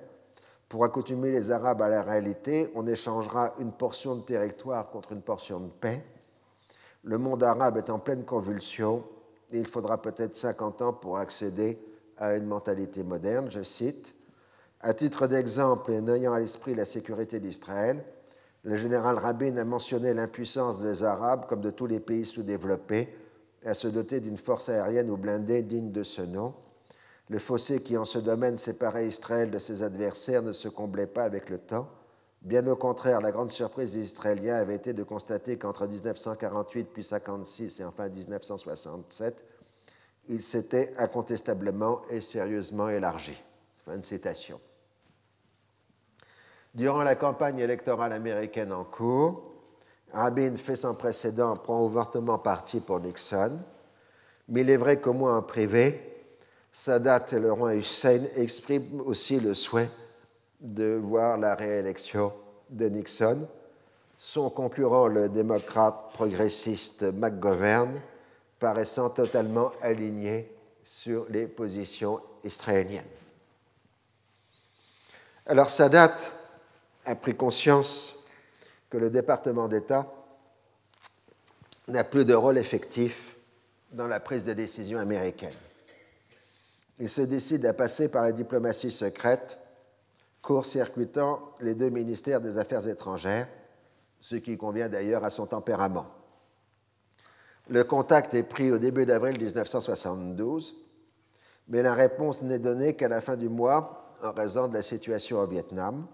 Pour accoutumer les Arabes à la réalité, on échangera une portion de territoire contre une portion de paix. Le monde arabe est en pleine convulsion. Il faudra peut-être 50 ans pour accéder à une mentalité moderne. Je cite À titre d'exemple, et en ayant à l'esprit la sécurité d'Israël, le général Rabin a mentionné l'impuissance des Arabes, comme de tous les pays sous-développés, à se doter d'une force aérienne ou blindée digne de ce nom. Le fossé qui, en ce domaine, séparait Israël de ses adversaires ne se comblait pas avec le temps. Bien au contraire, la grande surprise des Israéliens avait été de constater qu'entre 1948 puis 1956 et enfin 1967, il s'était incontestablement et sérieusement élargi. Fin de citation. Durant la campagne électorale américaine en cours, Rabin fait sans précédent, prend ouvertement parti pour Nixon, mais il est vrai qu'au moins en privé, Sadat et le roi Hussein expriment aussi le souhait de voir la réélection de Nixon. Son concurrent, le démocrate progressiste McGovern, paraissant totalement aligné sur les positions israéliennes. Alors Sadat a pris conscience que le département d'État n'a plus de rôle effectif dans la prise de décision américaine. Il se décide à passer par la diplomatie secrète, court-circuitant les deux ministères des Affaires étrangères, ce qui convient d'ailleurs à son tempérament. Le contact est pris au début d'avril 1972, mais la réponse n'est donnée qu'à la fin du mois en raison de la situation au Vietnam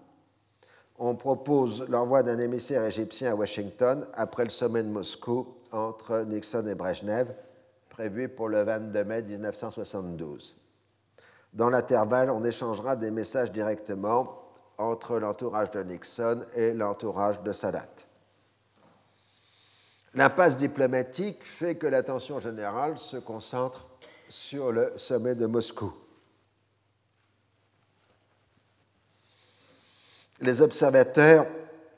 on propose l'envoi d'un émissaire égyptien à Washington après le sommet de Moscou entre Nixon et Brezhnev, prévu pour le 22 mai 1972. Dans l'intervalle, on échangera des messages directement entre l'entourage de Nixon et l'entourage de Sadat. L'impasse diplomatique fait que l'attention générale se concentre sur le sommet de Moscou. Les observateurs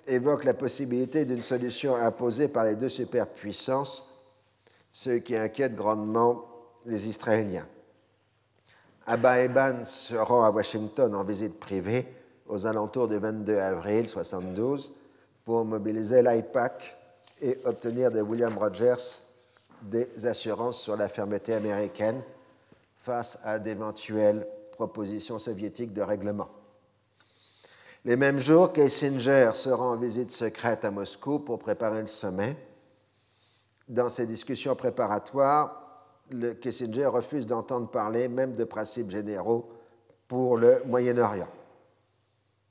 évoquent la possibilité d'une solution imposée par les deux superpuissances, ce qui inquiète grandement les Israéliens. Abba Eban se rend à Washington en visite privée aux alentours du 22 avril 1972 pour mobiliser l'IPAC et obtenir de William Rogers des assurances sur la fermeté américaine face à d'éventuelles propositions soviétiques de règlement. Les mêmes jours, Kissinger se rend en visite secrète à Moscou pour préparer le sommet. Dans ces discussions préparatoires, le Kissinger refuse d'entendre parler même de principes généraux pour le Moyen-Orient.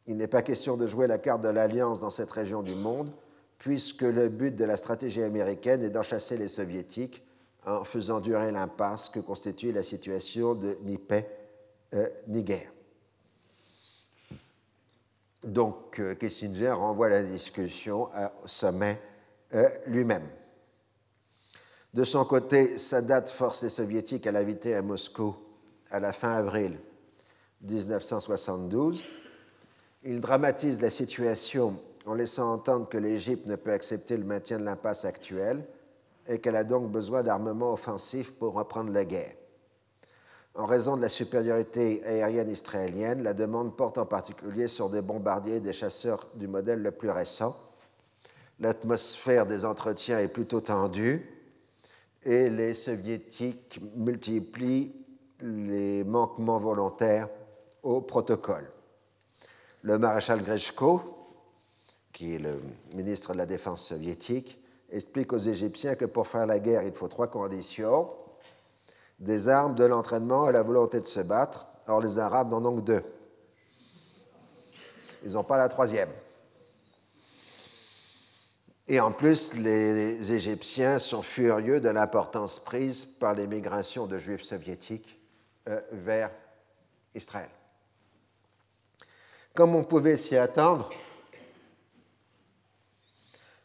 Il n'est pas question de jouer la carte de l'alliance dans cette région du monde, puisque le but de la stratégie américaine est d'enchasser les soviétiques en faisant durer l'impasse que constitue la situation de ni paix euh, ni guerre. Donc euh, Kissinger renvoie la discussion au sommet euh, lui-même. De son côté, Sadat force les soviétiques à l'inviter à Moscou à la fin avril 1972. Il dramatise la situation en laissant entendre que l'Égypte ne peut accepter le maintien de l'impasse actuelle et qu'elle a donc besoin d'armements offensifs pour reprendre la guerre. En raison de la supériorité aérienne israélienne, la demande porte en particulier sur des bombardiers et des chasseurs du modèle le plus récent. L'atmosphère des entretiens est plutôt tendue et les soviétiques multiplient les manquements volontaires au protocole. Le maréchal Grechko, qui est le ministre de la Défense soviétique, explique aux Égyptiens que pour faire la guerre, il faut trois conditions des armes, de l'entraînement et la volonté de se battre. Or, les Arabes n'en ont que deux. Ils n'ont pas la troisième. Et en plus, les Égyptiens sont furieux de l'importance prise par l'émigration de Juifs soviétiques euh, vers Israël. Comme on pouvait s'y attendre,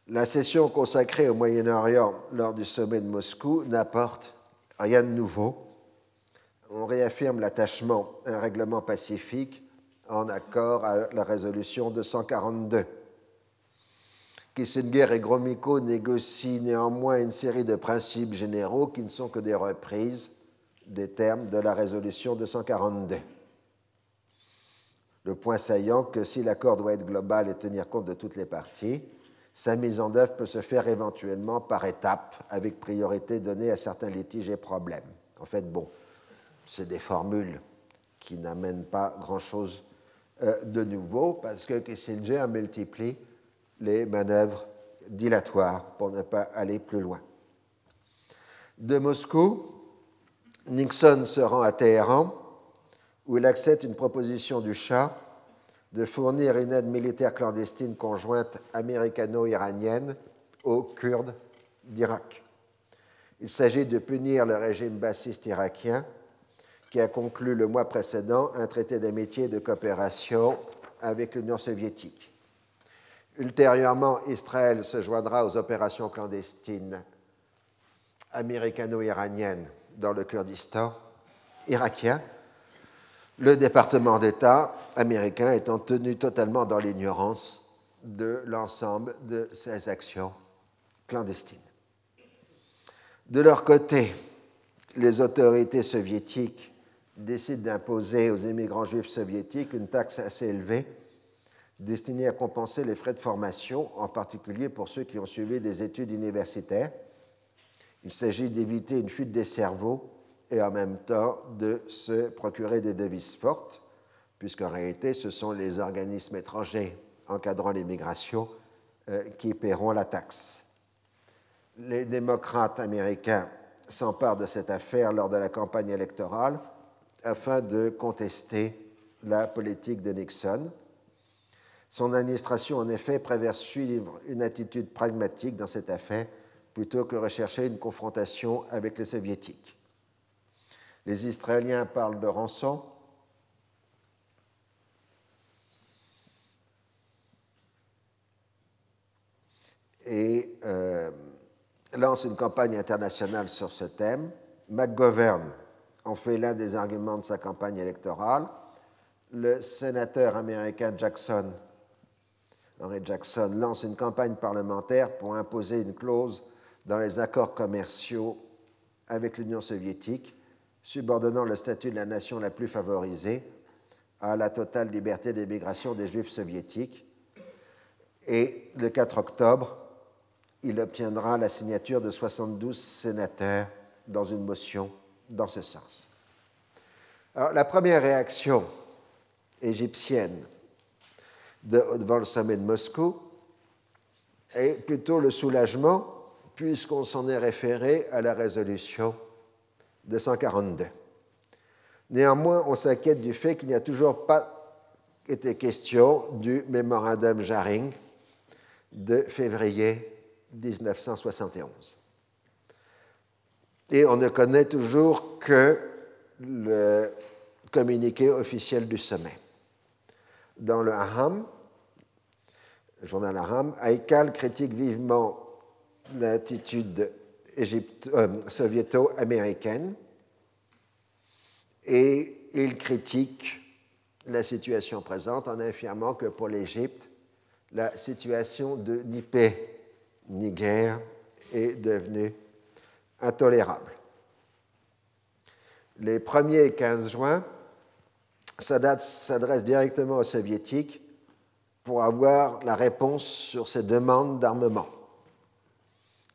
la session consacrée au Moyen-Orient lors du sommet de Moscou n'apporte rien de nouveau. On réaffirme l'attachement à un règlement pacifique en accord avec la résolution 242. Kissinger et Gromyko négocient néanmoins une série de principes généraux qui ne sont que des reprises des termes de la résolution 242. Le point saillant que si l'accord doit être global et tenir compte de toutes les parties, sa mise en œuvre peut se faire éventuellement par étapes, avec priorité donnée à certains litiges et problèmes. En fait, bon, c'est des formules qui n'amènent pas grand-chose euh, de nouveau, parce que Kissinger multiplie les manœuvres dilatoires pour ne pas aller plus loin. De Moscou, Nixon se rend à Téhéran, où il accepte une proposition du Shah de fournir une aide militaire clandestine conjointe américano-iranienne aux Kurdes d'Irak. Il s'agit de punir le régime bassiste irakien qui a conclu le mois précédent un traité d'amitié et de coopération avec l'Union soviétique. Ultérieurement, Israël se joindra aux opérations clandestines américano-iraniennes dans le Kurdistan irakien le département d'État américain étant tenu totalement dans l'ignorance de l'ensemble de ces actions clandestines. De leur côté, les autorités soviétiques décident d'imposer aux immigrants juifs soviétiques une taxe assez élevée destinée à compenser les frais de formation, en particulier pour ceux qui ont suivi des études universitaires. Il s'agit d'éviter une fuite des cerveaux et en même temps de se procurer des devises fortes, puisqu'en réalité, ce sont les organismes étrangers encadrant l'immigration euh, qui paieront la taxe. Les démocrates américains s'emparent de cette affaire lors de la campagne électorale afin de contester la politique de Nixon. Son administration, en effet, préfère suivre une attitude pragmatique dans cette affaire plutôt que rechercher une confrontation avec les soviétiques. Les Israéliens parlent de rançon. Et euh, lance une campagne internationale sur ce thème. McGovern en fait l'un des arguments de sa campagne électorale. Le sénateur américain Jackson, Henry Jackson, lance une campagne parlementaire pour imposer une clause dans les accords commerciaux avec l'Union soviétique subordonnant le statut de la nation la plus favorisée à la totale liberté d'émigration des Juifs soviétiques. Et le 4 octobre, il obtiendra la signature de 72 sénateurs dans une motion dans ce sens. Alors, la première réaction égyptienne devant le sommet de Moscou est plutôt le soulagement, puisqu'on s'en est référé à la résolution 242. Néanmoins, on s'inquiète du fait qu'il n'y a toujours pas été question du mémorandum Jaring de février 1971. Et on ne connaît toujours que le communiqué officiel du sommet. Dans le Aham, le journal Aham, Haïkal critique vivement l'attitude euh, soviéto-américaine et il critique la situation présente en affirmant que pour l'Égypte, la situation de ni paix ni guerre est devenue intolérable. Les 1er et 15 juin, Sadat s'adresse directement aux soviétiques pour avoir la réponse sur ses demandes d'armement.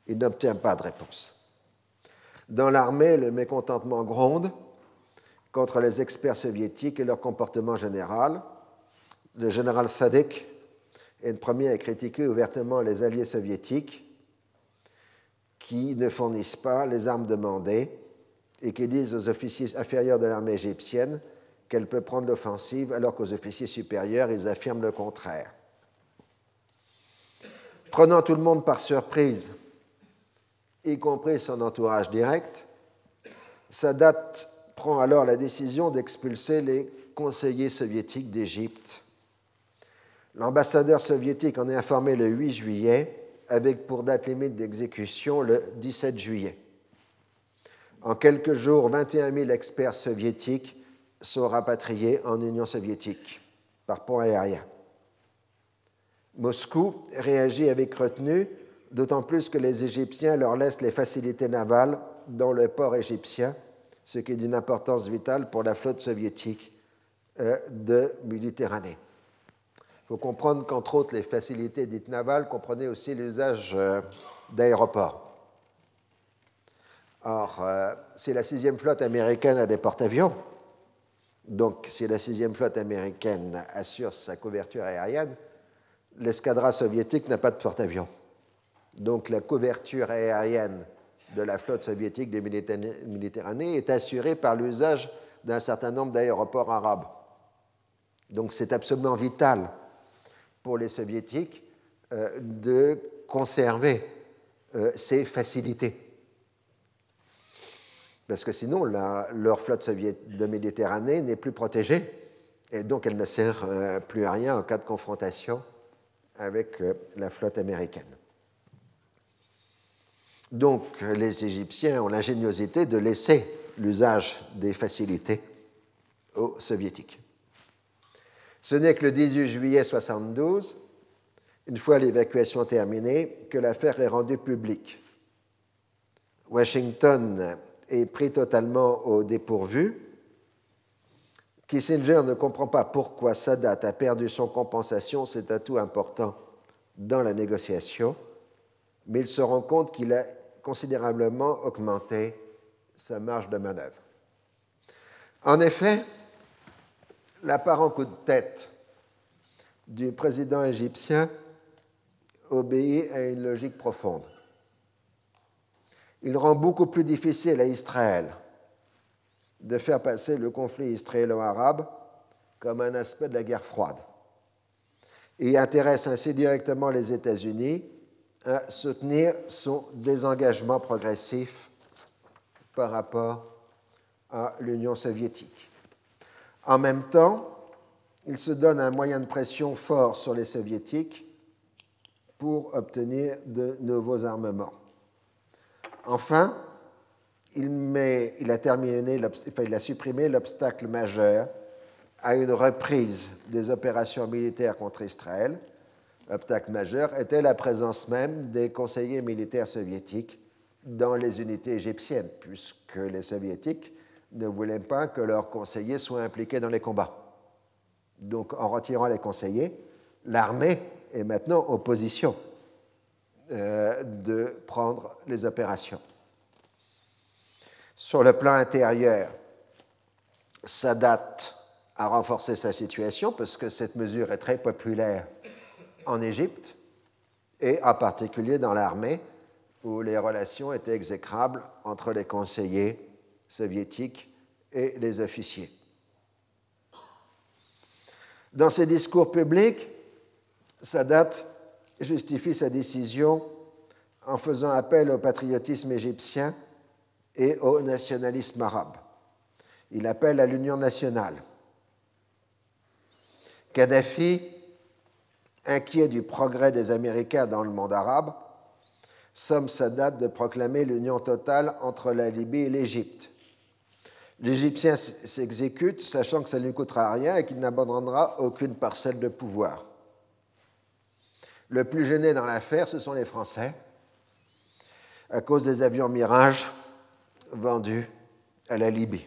Il n'obtient pas de réponse. Dans l'armée, le mécontentement gronde contre les experts soviétiques et leur comportement général. Le général Sadik et le premier à critiquer ouvertement les alliés soviétiques qui ne fournissent pas les armes demandées et qui disent aux officiers inférieurs de l'armée égyptienne qu'elle peut prendre l'offensive alors qu'aux officiers supérieurs, ils affirment le contraire. Prenant tout le monde par surprise, y compris son entourage direct, Sadat prend alors la décision d'expulser les conseillers soviétiques d'Égypte. L'ambassadeur soviétique en est informé le 8 juillet, avec pour date limite d'exécution le 17 juillet. En quelques jours, 21 000 experts soviétiques sont rapatriés en Union soviétique par pont aérien. Moscou réagit avec retenue, d'autant plus que les Égyptiens leur laissent les facilités navales dans le port égyptien, ce qui est d'une importance vitale pour la flotte soviétique euh, de Méditerranée. Il faut comprendre qu'entre autres, les facilités dites navales comprenaient aussi l'usage euh, d'aéroports. Or, euh, si la sixième flotte américaine a des porte-avions, donc si la sixième flotte américaine assure sa couverture aérienne, l'escadra soviétique n'a pas de porte-avions. Donc la couverture aérienne de la flotte soviétique des Méditerranée est assurée par l'usage d'un certain nombre d'aéroports arabes. Donc c'est absolument vital pour les soviétiques euh, de conserver euh, ces facilités. Parce que sinon, leur flotte de Méditerranée n'est plus protégée et donc elle ne sert euh, plus à rien en cas de confrontation avec la flotte américaine. Donc les Égyptiens ont l'ingéniosité de laisser l'usage des facilités aux soviétiques. Ce n'est que le 18 juillet 1972, une fois l'évacuation terminée, que l'affaire est rendue publique. Washington est pris totalement au dépourvu. Kissinger ne comprend pas pourquoi Sadat a perdu son compensation, cet atout important dans la négociation, mais il se rend compte qu'il a considérablement augmenté sa marge de manœuvre. En effet, l'apparent coup de tête du président égyptien obéit à une logique profonde. Il rend beaucoup plus difficile à Israël de faire passer le conflit israélo-arabe comme un aspect de la guerre froide et intéresse ainsi directement les États-Unis à soutenir son désengagement progressif par rapport à l'Union soviétique. En même temps, il se donne un moyen de pression fort sur les soviétiques pour obtenir de nouveaux armements. Enfin, il, il, a, terminé, il a supprimé l'obstacle majeur à une reprise des opérations militaires contre Israël. L'obstacle majeur était la présence même des conseillers militaires soviétiques dans les unités égyptiennes, puisque les soviétiques ne voulaient pas que leurs conseillers soient impliqués dans les combats. Donc en retirant les conseillers, l'armée est maintenant en position euh, de prendre les opérations. Sur le plan intérieur, Sadat a renforcé sa situation parce que cette mesure est très populaire en Égypte et en particulier dans l'armée où les relations étaient exécrables entre les conseillers soviétiques et les officiers. Dans ses discours publics, Sadat justifie sa décision en faisant appel au patriotisme égyptien et au nationalisme arabe. Il appelle à l'union nationale. Kadhafi, inquiet du progrès des Américains dans le monde arabe, somme Sadat de proclamer l'union totale entre la Libye et l'Égypte. L'Égyptien s'exécute, sachant que ça ne lui coûtera rien et qu'il n'abandonnera aucune parcelle de pouvoir. Le plus gêné dans l'affaire, ce sont les Français, à cause des avions Mirage vendus à la Libye.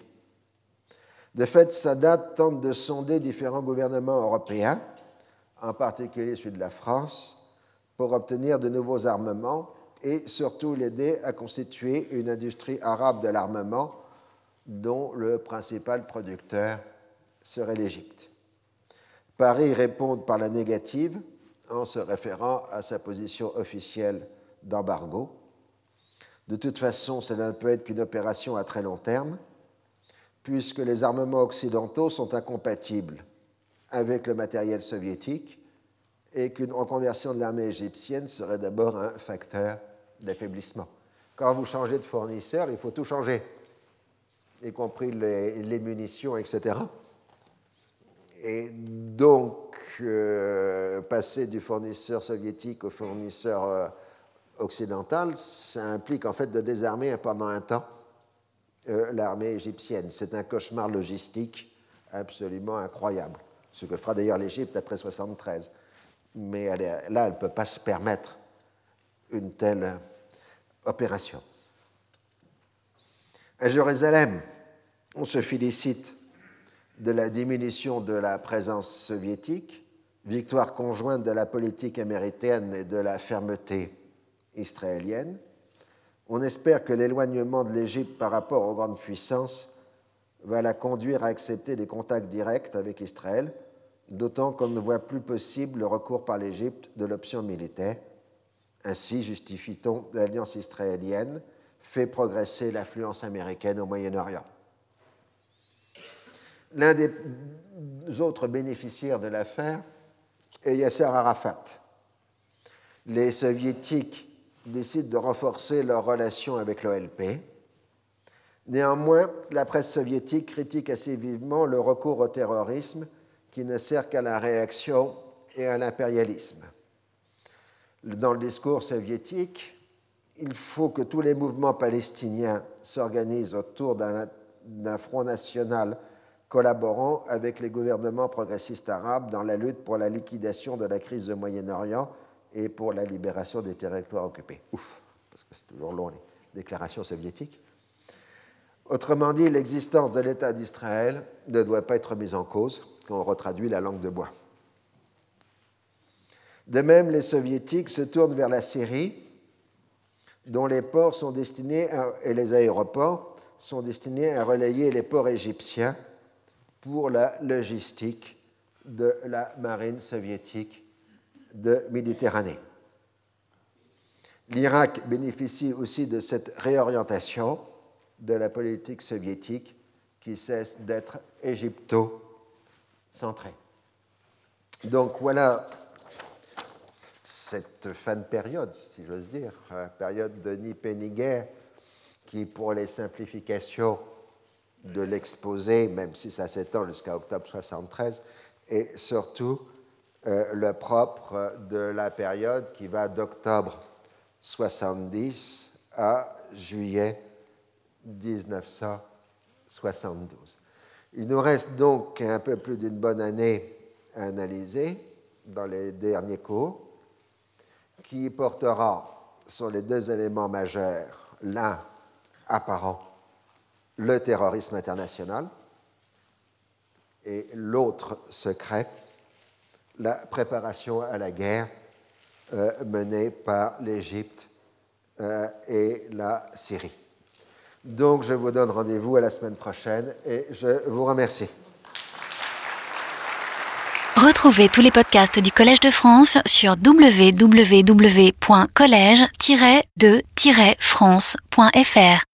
De fait, Sadat tente de sonder différents gouvernements européens, en particulier celui de la France, pour obtenir de nouveaux armements et surtout l'aider à constituer une industrie arabe de l'armement dont le principal producteur serait l'Égypte. Paris répond par la négative en se référant à sa position officielle d'embargo. De toute façon, cela ne peut être qu'une opération à très long terme, puisque les armements occidentaux sont incompatibles avec le matériel soviétique et qu'une reconversion de l'armée égyptienne serait d'abord un facteur d'affaiblissement. Quand vous changez de fournisseur, il faut tout changer, y compris les, munitions, etc. Et donc, euh, passer du fournisseur soviétique au fournisseur euh, occidental, ça implique en fait de désarmer pendant un temps euh, l'armée égyptienne. C'est un cauchemar logistique absolument incroyable, ce que fera d'ailleurs l'Égypte après 73. Mais là, elle ne peut pas se permettre une telle opération. À Jérusalem, on se félicite de la diminution de la présence soviétique, victoire conjointe de la politique américaine et de la fermeté israélienne. On espère que l'éloignement de l'Égypte par rapport aux grandes puissances va la conduire à accepter des contacts directs avec Israël, d'autant qu'on ne voit plus possible le recours par l'Égypte de l'option militaire. Ainsi justifie-t-on l'alliance israélienne fait progresser l'influence américaine au Moyen-Orient. L'un des autres bénéficiaires de l'affaire est Yasser Arafat. Les soviétiques décident de renforcer leurs relations avec l'OLP. Néanmoins, la presse soviétique critique assez vivement le recours au terrorisme qui ne sert qu'à la réaction et à l'impérialisme. Dans le discours soviétique, il faut que tous les mouvements palestiniens s'organisent autour d'un front national collaborant avec les gouvernements progressistes arabes dans la lutte pour la liquidation de la crise du Moyen-Orient et pour la libération des territoires occupés. Ouf, parce que c'est toujours long les déclarations soviétiques. Autrement dit, l'existence de l'État d'Israël ne doit pas être mise en cause quand on retraduit la langue de bois. De même, les soviétiques se tournent vers la Syrie, dont les ports sont destinés et les aéroports sont destinés à relayer les ports égyptiens pour la logistique de la marine soviétique de Méditerranée. L'Irak bénéficie aussi de cette réorientation de la politique soviétique qui cesse d'être égypto-centrée. Donc voilà cette fin de période, si j'ose dire, période de ni guerre, qui pour les simplifications de l'exposé, même si ça s'étend jusqu'à octobre 73, est surtout euh, le propre de la période qui va d'octobre 70 à juillet 1972. Il nous reste donc un peu plus d'une bonne année à analyser dans les derniers cours, qui portera sur les deux éléments majeurs, l'un apparent, le terrorisme international, et l'autre secret, la préparation à la guerre euh, menée par l'Égypte euh, et la Syrie. Donc je vous donne rendez-vous à la semaine prochaine et je vous remercie. Retrouvez tous les podcasts du Collège de France sur www.collège-de-france.fr.